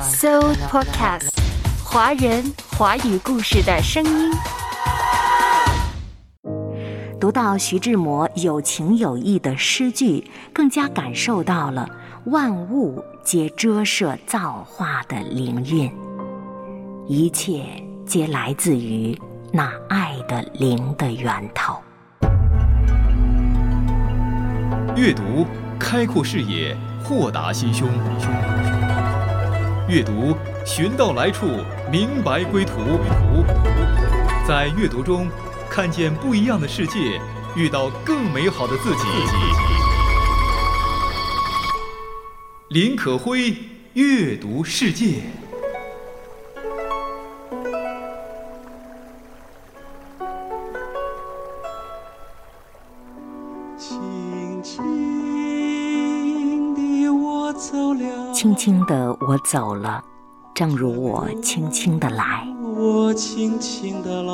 So Podcast，华人华语故事的声音。读到徐志摩有情有义的诗句，更加感受到了万物皆折射造化的灵韵，一切皆来自于那爱的灵的源头。阅读开阔视野，豁达心胸。阅读寻到来处，明白归途。在阅读中。看见不一样的世界，遇到更美好的自己。林可辉阅读世界，轻轻，轻轻的我走了，正如我轻轻的来。我轻轻的来，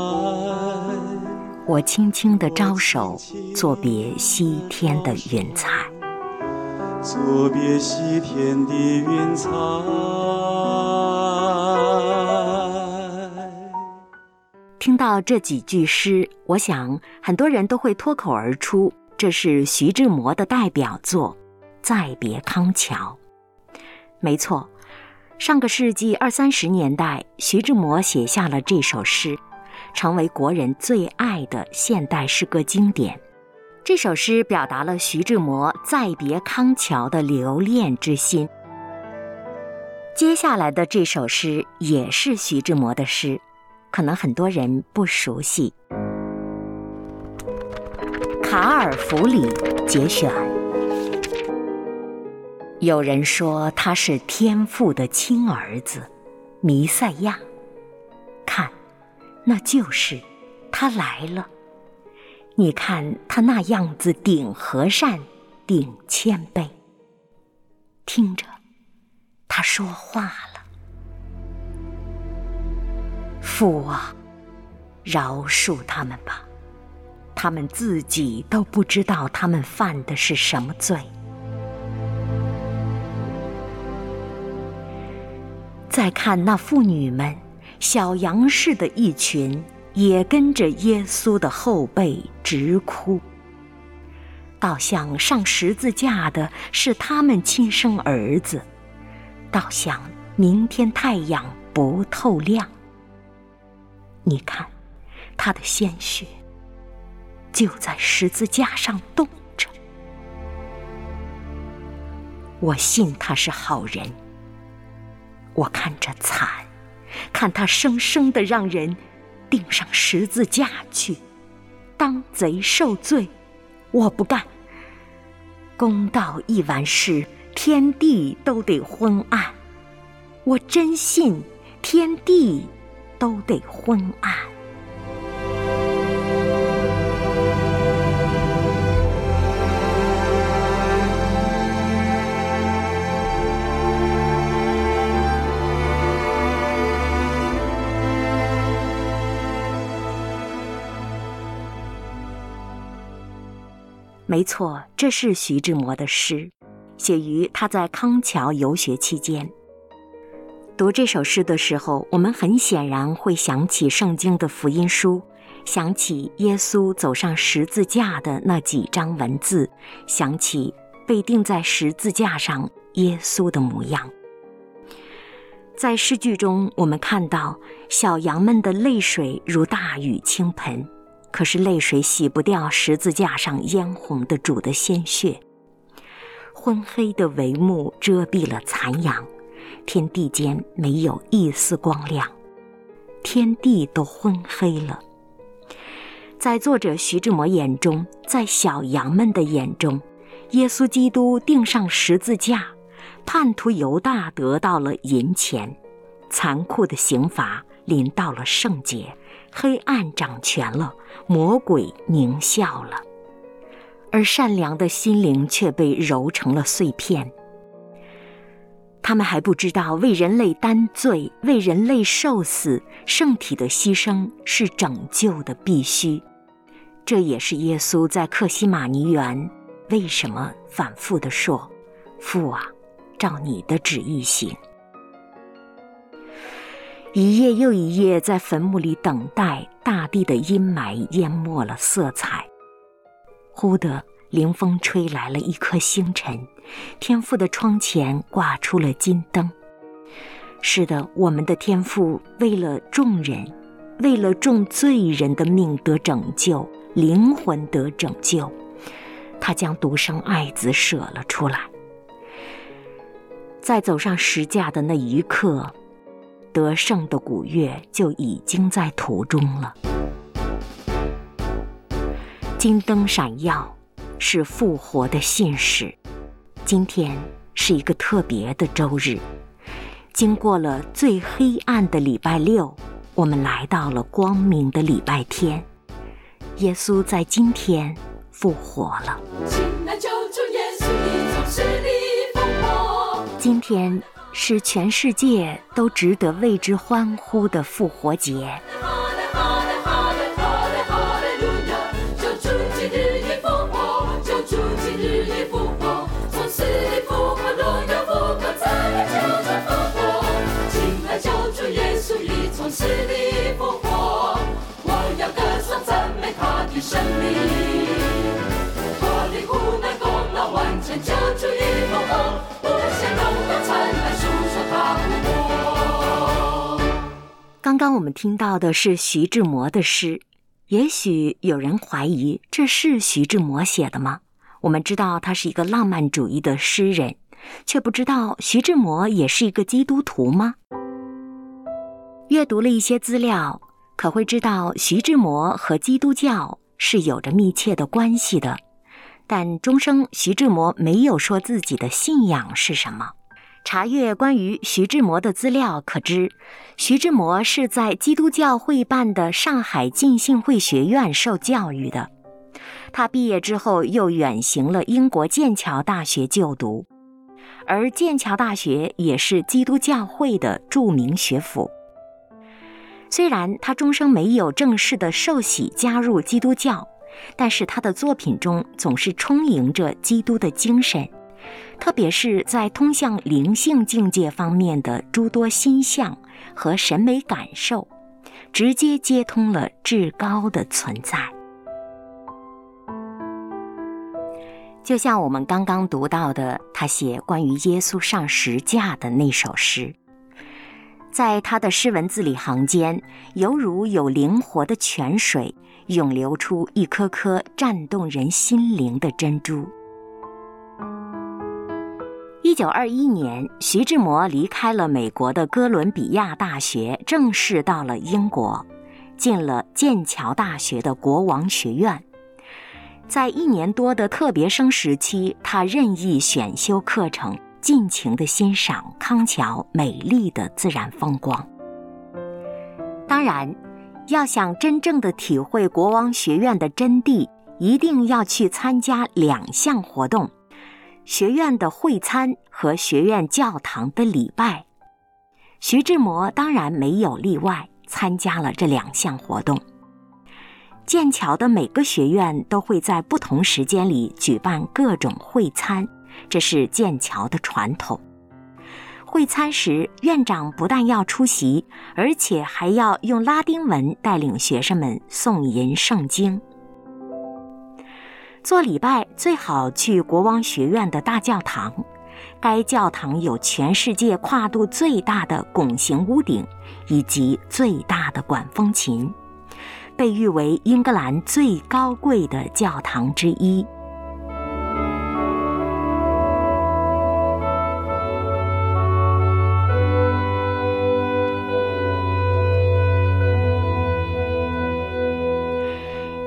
我轻轻的招手，作别西天的云彩。作别西天的云彩。听到这几句诗，我想很多人都会脱口而出，这是徐志摩的代表作《再别康桥》。没错。上个世纪二三十年代，徐志摩写下了这首诗，成为国人最爱的现代诗歌经典。这首诗表达了徐志摩再别康桥的留恋之心。接下来的这首诗也是徐志摩的诗，可能很多人不熟悉，《卡尔弗里》节选。有人说他是天父的亲儿子，弥赛亚。看，那就是他来了。你看他那样子顶和善，顶谦卑。听着，他说话了：“父啊，饶恕他们吧，他们自己都不知道他们犯的是什么罪。”再看那妇女们，小羊似的一群，也跟着耶稣的后背直哭。倒像上十字架的是他们亲生儿子，倒像明天太阳不透亮。你看，他的鲜血就在十字架上冻着。我信他是好人。我看着惨，看他生生的让人钉上十字架去，当贼受罪，我不干。公道一完事，天地都得昏暗。我真信天地都得昏暗。没错，这是徐志摩的诗，写于他在康桥游学期间。读这首诗的时候，我们很显然会想起圣经的福音书，想起耶稣走上十字架的那几张文字，想起被钉在十字架上耶稣的模样。在诗句中，我们看到小羊们的泪水如大雨倾盆。可是泪水洗不掉十字架上嫣红的主的鲜血，昏黑的帷幕遮蔽了残阳，天地间没有一丝光亮，天地都昏黑了。在作者徐志摩眼中，在小羊们的眼中，耶稣基督钉上十字架，叛徒犹大得到了银钱，残酷的刑罚临到了圣洁。黑暗掌权了，魔鬼狞笑了，而善良的心灵却被揉成了碎片。他们还不知道，为人类担罪、为人类受死、圣体的牺牲是拯救的必须。这也是耶稣在克西马尼园为什么反复的说：“父啊，照你的旨意行。”一夜又一夜在坟墓里等待，大地的阴霾淹没了色彩。忽的，凌风吹来了一颗星辰，天父的窗前挂出了金灯。是的，我们的天父为了众人，为了众罪人的命得拯救，灵魂得拯救，他将独生爱子舍了出来。在走上石架的那一刻。得胜的古月就已经在途中了。金灯闪耀，是复活的信使。今天是一个特别的周日，经过了最黑暗的礼拜六，我们来到了光明的礼拜天。耶稣在今天复活了。今天。是全世界都值得为之欢呼的复活节。刚刚我们听到的是徐志摩的诗，也许有人怀疑这是徐志摩写的吗？我们知道他是一个浪漫主义的诗人，却不知道徐志摩也是一个基督徒吗？阅读了一些资料，可会知道徐志摩和基督教是有着密切的关系的，但终生徐志摩没有说自己的信仰是什么。查阅关于徐志摩的资料，可知徐志摩是在基督教会办的上海浸信会学院受教育的。他毕业之后又远行了英国剑桥大学就读，而剑桥大学也是基督教会的著名学府。虽然他终生没有正式的受洗加入基督教，但是他的作品中总是充盈着基督的精神。特别是在通向灵性境界方面的诸多心象和审美感受，直接接通了至高的存在。就像我们刚刚读到的，他写关于耶稣上十架的那首诗，在他的诗文字里行间，犹如有灵活的泉水涌流出一颗颗颤动人心灵的珍珠。一九二一年，徐志摩离开了美国的哥伦比亚大学，正式到了英国，进了剑桥大学的国王学院。在一年多的特别生时期，他任意选修课程，尽情的欣赏康桥美丽的自然风光。当然，要想真正的体会国王学院的真谛，一定要去参加两项活动。学院的会餐和学院教堂的礼拜，徐志摩当然没有例外，参加了这两项活动。剑桥的每个学院都会在不同时间里举办各种会餐，这是剑桥的传统。会餐时，院长不但要出席，而且还要用拉丁文带领学生们诵吟圣经。做礼拜最好去国王学院的大教堂，该教堂有全世界跨度最大的拱形屋顶，以及最大的管风琴，被誉为英格兰最高贵的教堂之一。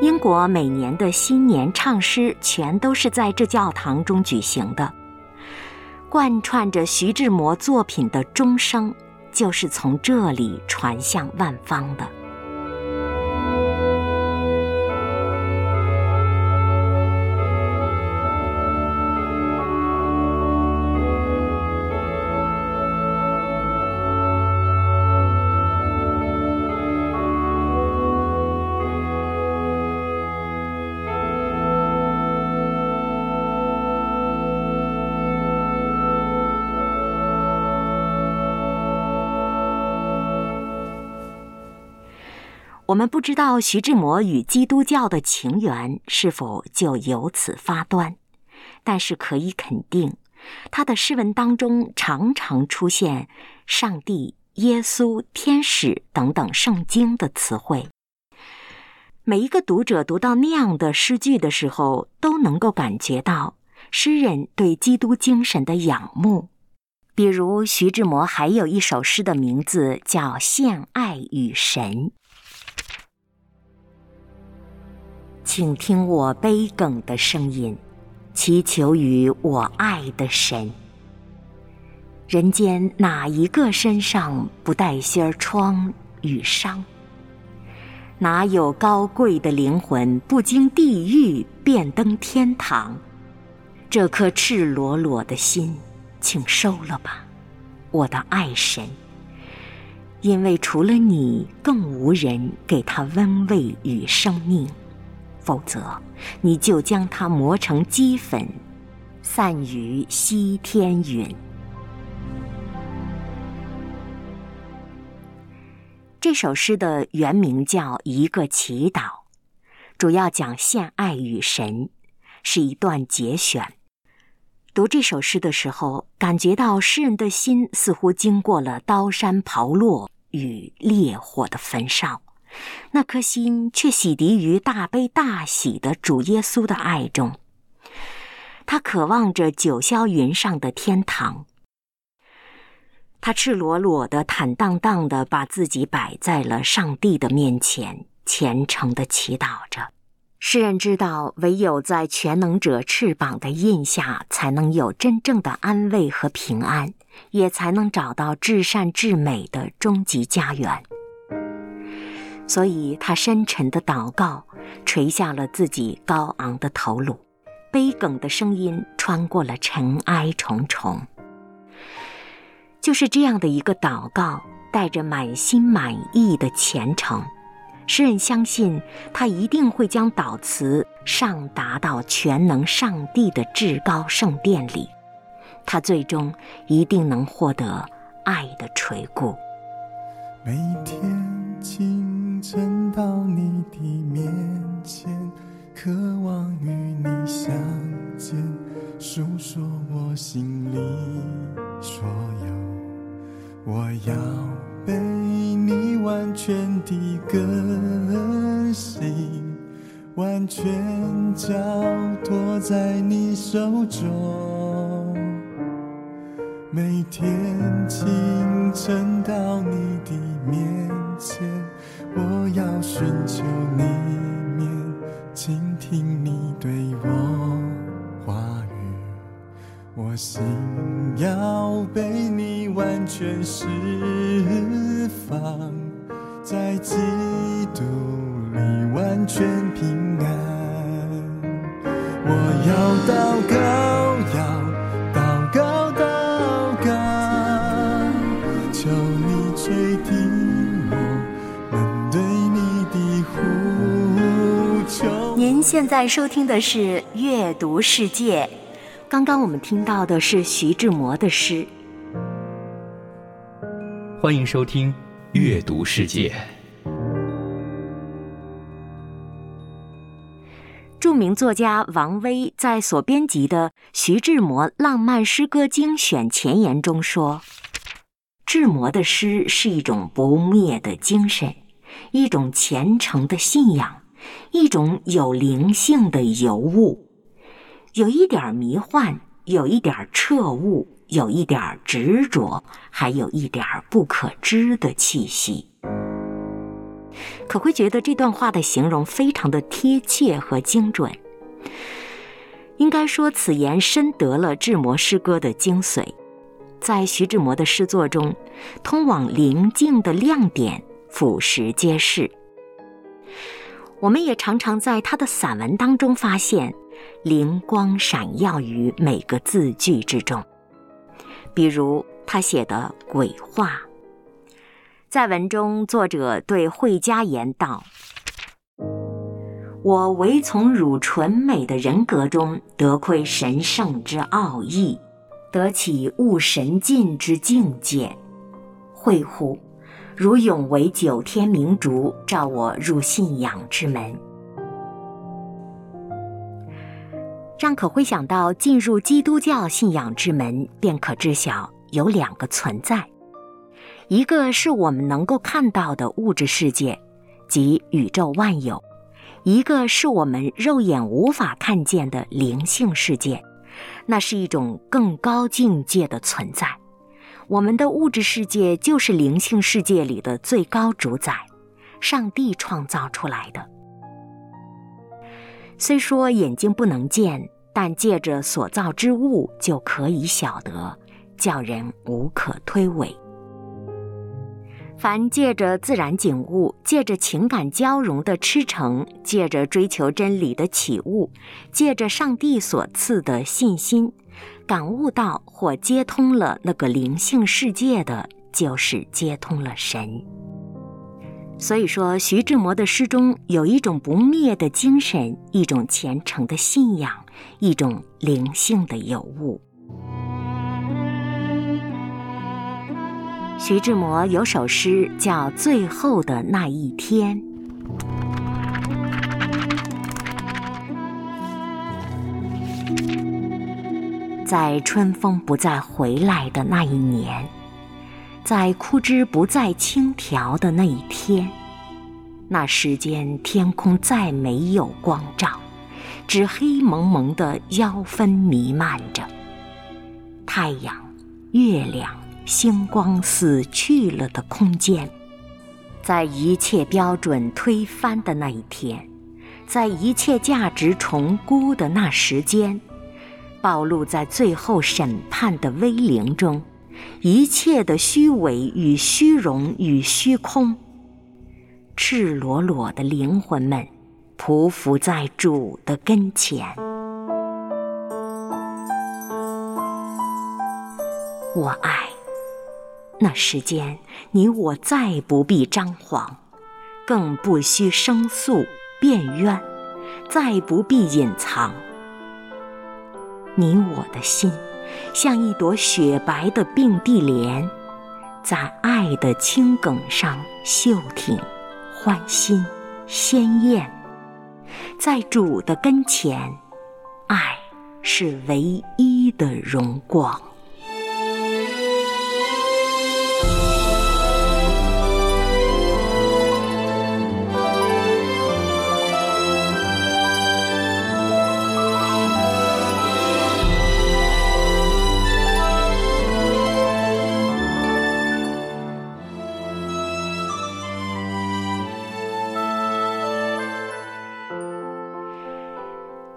英国每年的新年唱诗全都是在这教堂中举行的，贯穿着徐志摩作品的钟声，就是从这里传向万方的。我们不知道徐志摩与基督教的情缘是否就由此发端，但是可以肯定，他的诗文当中常常出现“上帝”“耶稣”“天使”等等圣经的词汇。每一个读者读到那样的诗句的时候，都能够感觉到诗人对基督精神的仰慕。比如徐志摩还有一首诗的名字叫《献爱与神》，请听我悲哽的声音，祈求于我爱的神。人间哪一个身上不带些疮与伤？哪有高贵的灵魂不经地狱便登天堂？这颗赤裸裸的心，请收了吧，我的爱神。因为除了你，更无人给他温慰与生命，否则你就将它磨成齑粉，散于西天云。这首诗的原名叫《一个祈祷》，主要讲献爱与神，是一段节选。读这首诗的时候，感觉到诗人的心似乎经过了刀山刨落与烈火的焚烧，那颗心却洗涤于大悲大喜的主耶稣的爱中。他渴望着九霄云上的天堂。他赤裸裸的、坦荡荡的把自己摆在了上帝的面前，虔诚的祈祷着。世人知道，唯有在全能者翅膀的印下，才能有真正的安慰和平安，也才能找到至善至美的终极家园。所以，他深沉的祷告，垂下了自己高昂的头颅，悲哽的声音穿过了尘埃重重。就是这样的一个祷告，带着满心满意的虔诚，诗人相信他一定会将祷词上达到全能上帝的至高圣殿里，他最终一定能获得爱的垂顾。每天清晨到你的面前，渴望与你相见，诉说我心里所有。我要被你完全的更新，完全交托在你手中。每天清晨到你的面前，我要寻求你面，倾听你对我话语。我心要被你完全释放，在收听的是《阅读世界》。刚刚我们听到的是徐志摩的诗。欢迎收听《阅读世界》。著名作家王威在所编辑的《徐志摩浪漫诗歌精选》前言中说：“志摩的诗是一种不灭的精神，一种虔诚的信仰，一种有灵性的尤物。”有一点迷幻，有一点彻悟，有一点执着，还有一点不可知的气息。可会觉得这段话的形容非常的贴切和精准。应该说，此言深得了志摩诗歌的精髓。在徐志摩的诗作中，通往灵境的亮点俯拾皆是。我们也常常在他的散文当中发现。灵光闪耀于每个字句之中，比如他写的《鬼话》。在文中，作者对惠家言道：“我唯从汝纯美的人格中得窥神圣之奥义，得起悟神境之境界。会乎，如永为九天明烛，照我入信仰之门。让可会想到进入基督教信仰之门，便可知晓有两个存在：一个是我们能够看到的物质世界，即宇宙万有；一个是我们肉眼无法看见的灵性世界，那是一种更高境界的存在。我们的物质世界就是灵性世界里的最高主宰，上帝创造出来的。虽说眼睛不能见，但借着所造之物就可以晓得，叫人无可推诿。凡借着自然景物、借着情感交融的赤诚、借着追求真理的起悟、借着上帝所赐的信心，感悟到或接通了那个灵性世界的，就是接通了神。所以说，徐志摩的诗中有一种不灭的精神，一种虔诚的信仰，一种灵性的有悟。徐志摩有首诗叫《最后的那一天》，在春风不再回来的那一年。在枯枝不再轻条的那一天，那时间天空再没有光照，只黑蒙蒙的妖氛弥漫着。太阳、月亮、星光死去了的空间，在一切标准推翻的那一天，在一切价值重估的那时间，暴露在最后审判的威灵中。一切的虚伪与虚荣与虚空，赤裸裸的灵魂们，匍匐在主的跟前。我爱，那时间，你我再不必张狂，更不需申诉辩冤，再不必隐藏。你我的心。像一朵雪白的并蒂莲，在爱的青梗上秀挺、欢欣、鲜艳，在主的跟前，爱是唯一的荣光。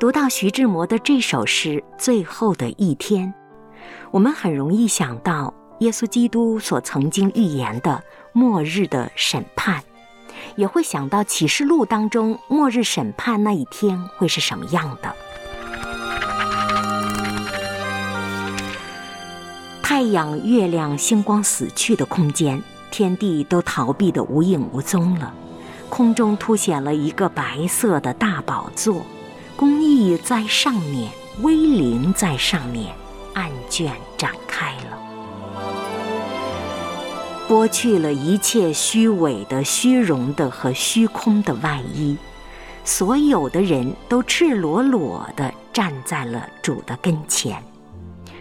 读到徐志摩的这首诗《最后的一天》，我们很容易想到耶稣基督所曾经预言的末日的审判，也会想到启示录当中末日审判那一天会是什么样的。太阳、月亮、星光死去的空间，天地都逃避的无影无踪了，空中凸显了一个白色的大宝座。公义在上面，威灵在上面，案卷展开了，剥去了一切虚伪的、虚荣的和虚空的外衣，所有的人都赤裸裸地站在了主的跟前。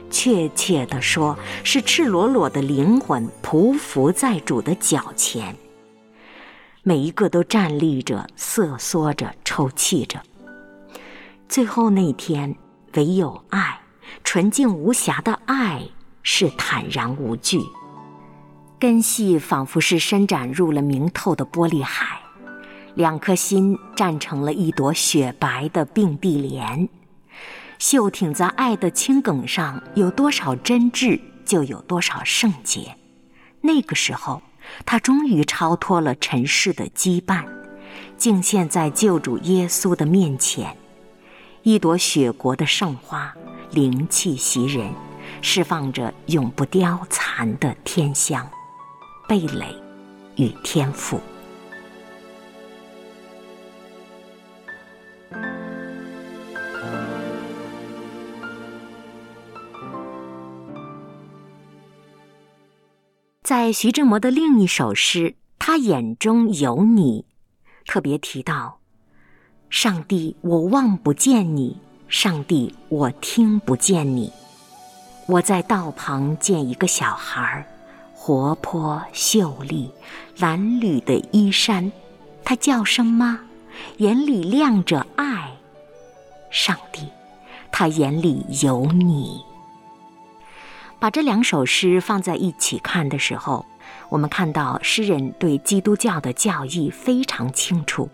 确切地说，是赤裸裸的灵魂匍匐在主的脚前，每一个都站立着、瑟缩着、抽泣着。最后那天，唯有爱，纯净无瑕的爱，是坦然无惧。根系仿佛是伸展入了明透的玻璃海，两颗心站成了一朵雪白的并蒂莲，秀挺在爱的青梗上。有多少真挚，就有多少圣洁。那个时候，他终于超脱了尘世的羁绊，敬献在救主耶稣的面前。一朵雪国的圣花，灵气袭人，释放着永不凋残的天香、蓓蕾与天赋。在徐志摩的另一首诗《他眼中有你》，特别提到：“上帝，我望不见你；上帝，我听不见你。我在道旁见一个小孩，活泼秀丽，蓝缕的衣衫，他叫声妈，眼里亮着爱。上帝，他眼里有你。”把这两首诗放在一起看的时候，我们看到诗人对基督教的教义非常清楚，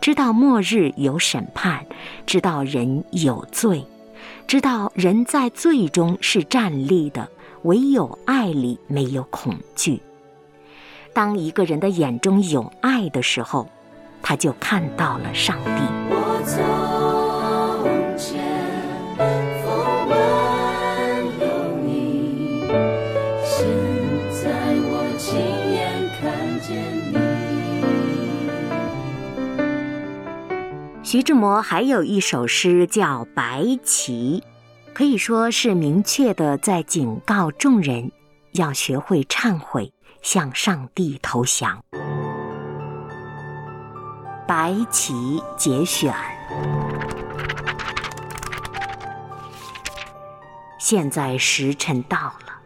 知道末日有审判，知道人有罪，知道人在罪中是站立的，唯有爱里没有恐惧。当一个人的眼中有爱的时候，他就看到了上帝。徐志摩还有一首诗叫《白旗》，可以说是明确的在警告众人要学会忏悔，向上帝投降。《白旗》节选。现在时辰到了，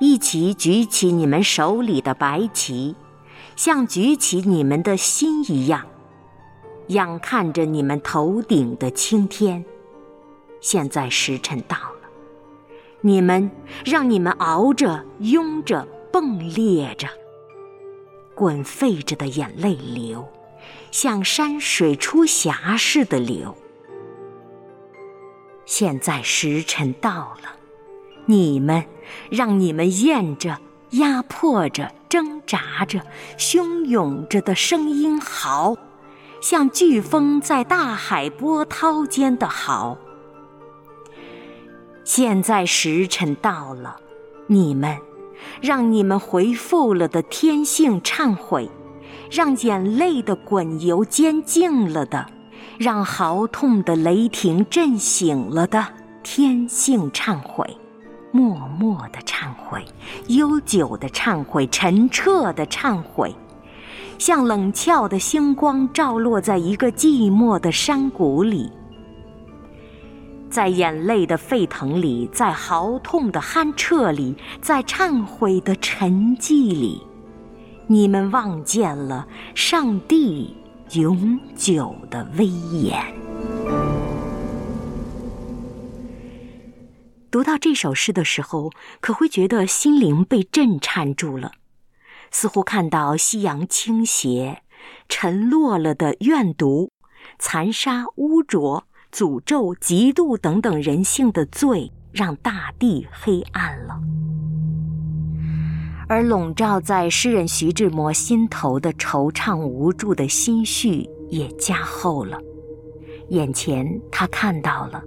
一起举起你们手里的白旗，像举起你们的心一样。仰看着你们头顶的青天，现在时辰到了，你们让你们熬着、拥着、迸裂着、滚沸着的眼泪流，像山水出峡似的流。现在时辰到了，你们让你们咽着、压迫着、挣扎着、汹涌着的声音嚎。像飓风在大海波涛间的嚎。现在时辰到了，你们，让你们回复了的天性忏悔，让眼泪的滚游间静了的，让嚎痛的雷霆震醒了的天性忏悔，默默的忏悔，悠久的忏悔，澄澈的忏悔。像冷峭的星光照落在一个寂寞的山谷里，在眼泪的沸腾里，在嚎痛的酣彻里，在忏悔的沉寂里，你们望见了上帝永久的威严。读到这首诗的时候，可会觉得心灵被震颤住了。似乎看到夕阳倾斜，沉落了的怨毒、残杀、污浊、诅咒、嫉妒等等人性的罪，让大地黑暗了。而笼罩在诗人徐志摩心头的惆怅无助的心绪也加厚了。眼前他看到了，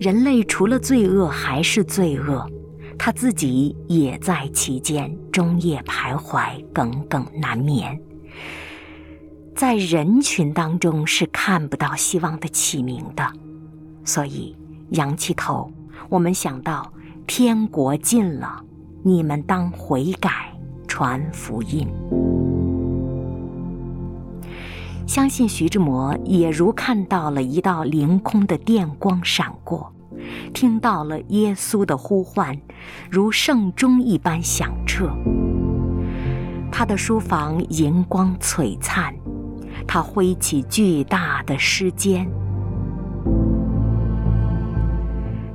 人类除了罪恶还是罪恶。他自己也在其间终夜徘徊，耿耿难眠。在人群当中是看不到希望的启明的，所以仰起头，我们想到天国近了，你们当悔改，传福音。相信徐志摩也如看到了一道凌空的电光闪过。听到了耶稣的呼唤，如圣钟一般响彻。他的书房银光璀璨，他挥起巨大的诗笺，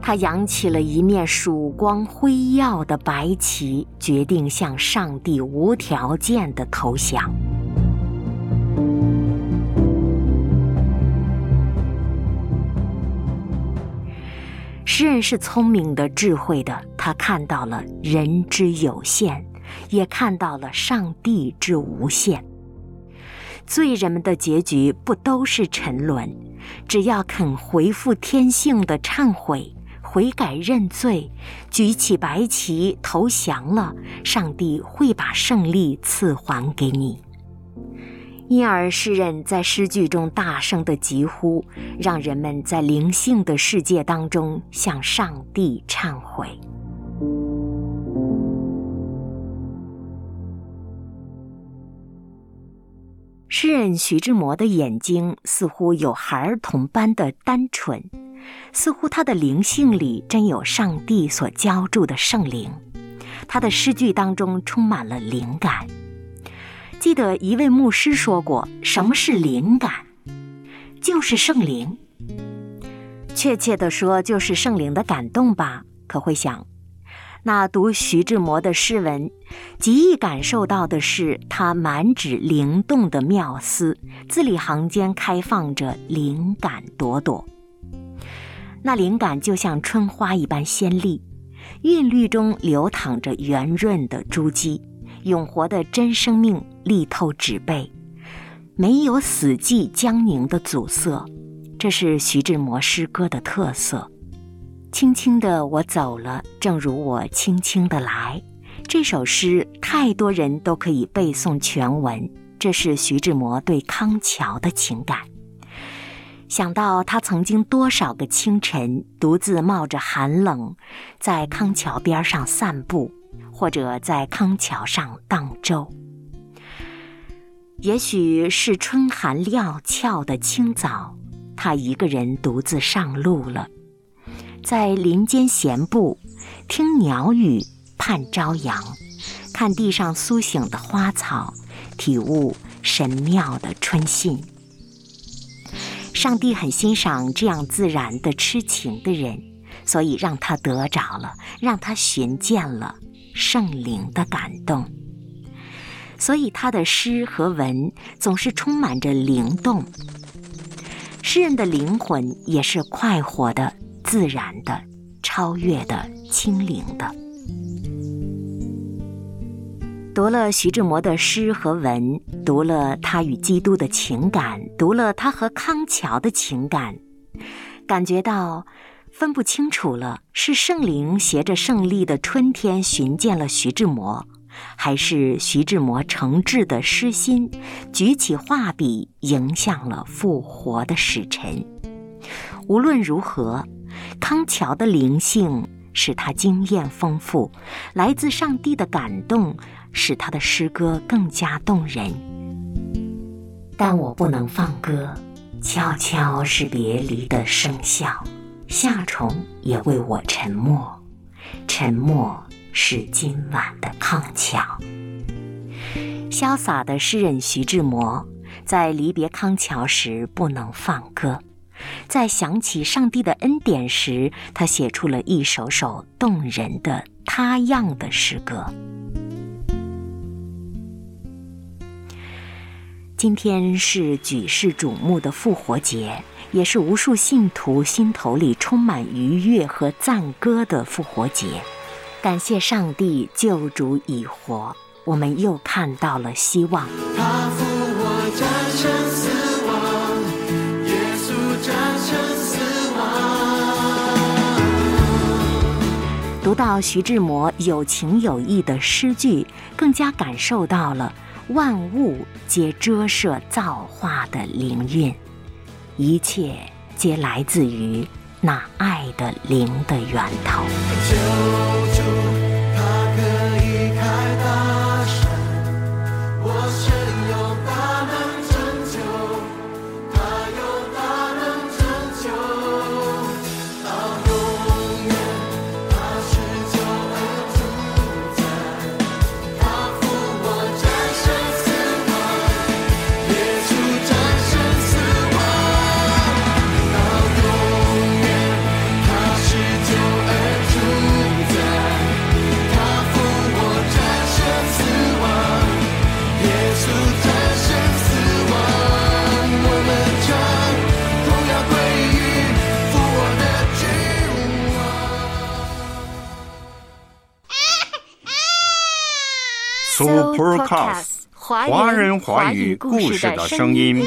他扬起了一面曙光辉耀的白旗，决定向上帝无条件的投降。诗人是聪明的、智慧的，他看到了人之有限，也看到了上帝之无限。罪人们的结局不都是沉沦？只要肯回复天性的忏悔、悔改认罪，举起白旗投降了，上帝会把胜利赐还给你。因而诗人在诗句中大声的疾呼，让人们在灵性的世界当中向上帝忏悔诗人徐志摩的眼睛似乎有孩童般的单纯，似乎他的灵性里真有上帝所浇筑的圣灵，他的诗句当中充满了灵感。记得一位牧师说过：“什么是灵感？就是圣灵。确切的说，就是圣灵的感动吧。”可会想。那读徐志摩的诗文，极易感受到的是他满纸灵动的妙思，字里行间开放着灵感朵朵。那灵感就像春花一般鲜丽，韵律中流淌着圆润的珠玑，永活的真生命力透纸背，没有死寂僵凝的阻塞，这是徐志摩诗歌的特色。轻轻的我走了，正如我轻轻的来。这首诗太多人都可以背诵全文，这是徐志摩对康桥的情感。想到他曾经多少个清晨，独自冒着寒冷，在康桥边上散步，或者在康桥上荡舟。也许是春寒料峭的清早，他一个人独自上路了。在林间闲步，听鸟语，盼朝阳，看地上苏醒的花草，体悟神妙的春信。上帝很欣赏这样自然的痴情的人，所以让他得着了，让他寻见了圣灵的感动。所以他的诗和文总是充满着灵动。诗人的灵魂也是快活的。自然的、超越的、清灵的。读了徐志摩的诗和文，读了他与基督的情感，读了他和康桥的情感，感觉到分不清楚了：是圣灵携着胜利的春天寻见了徐志摩，还是徐志摩诚挚的诗心举起画笔迎向了复活的使臣？无论如何。康桥的灵性使他经验丰富，来自上帝的感动使他的诗歌更加动人。但我不能放歌，悄悄是别离的笙箫，夏虫也为我沉默，沉默是今晚的康桥。潇洒的诗人徐志摩在离别康桥时不能放歌。在想起上帝的恩典时，他写出了一首首动人的他样的诗歌。今天是举世瞩目的复活节，也是无数信徒心头里充满愉悦和赞歌的复活节。感谢上帝救主已活，我们又看到了希望。他复活战胜死亡。耶稣战胜死亡读到徐志摩有情有义的诗句，更加感受到了万物皆遮射造化的灵韵，一切皆来自于那爱的灵的源头。Supercast，华人华语故事的声音。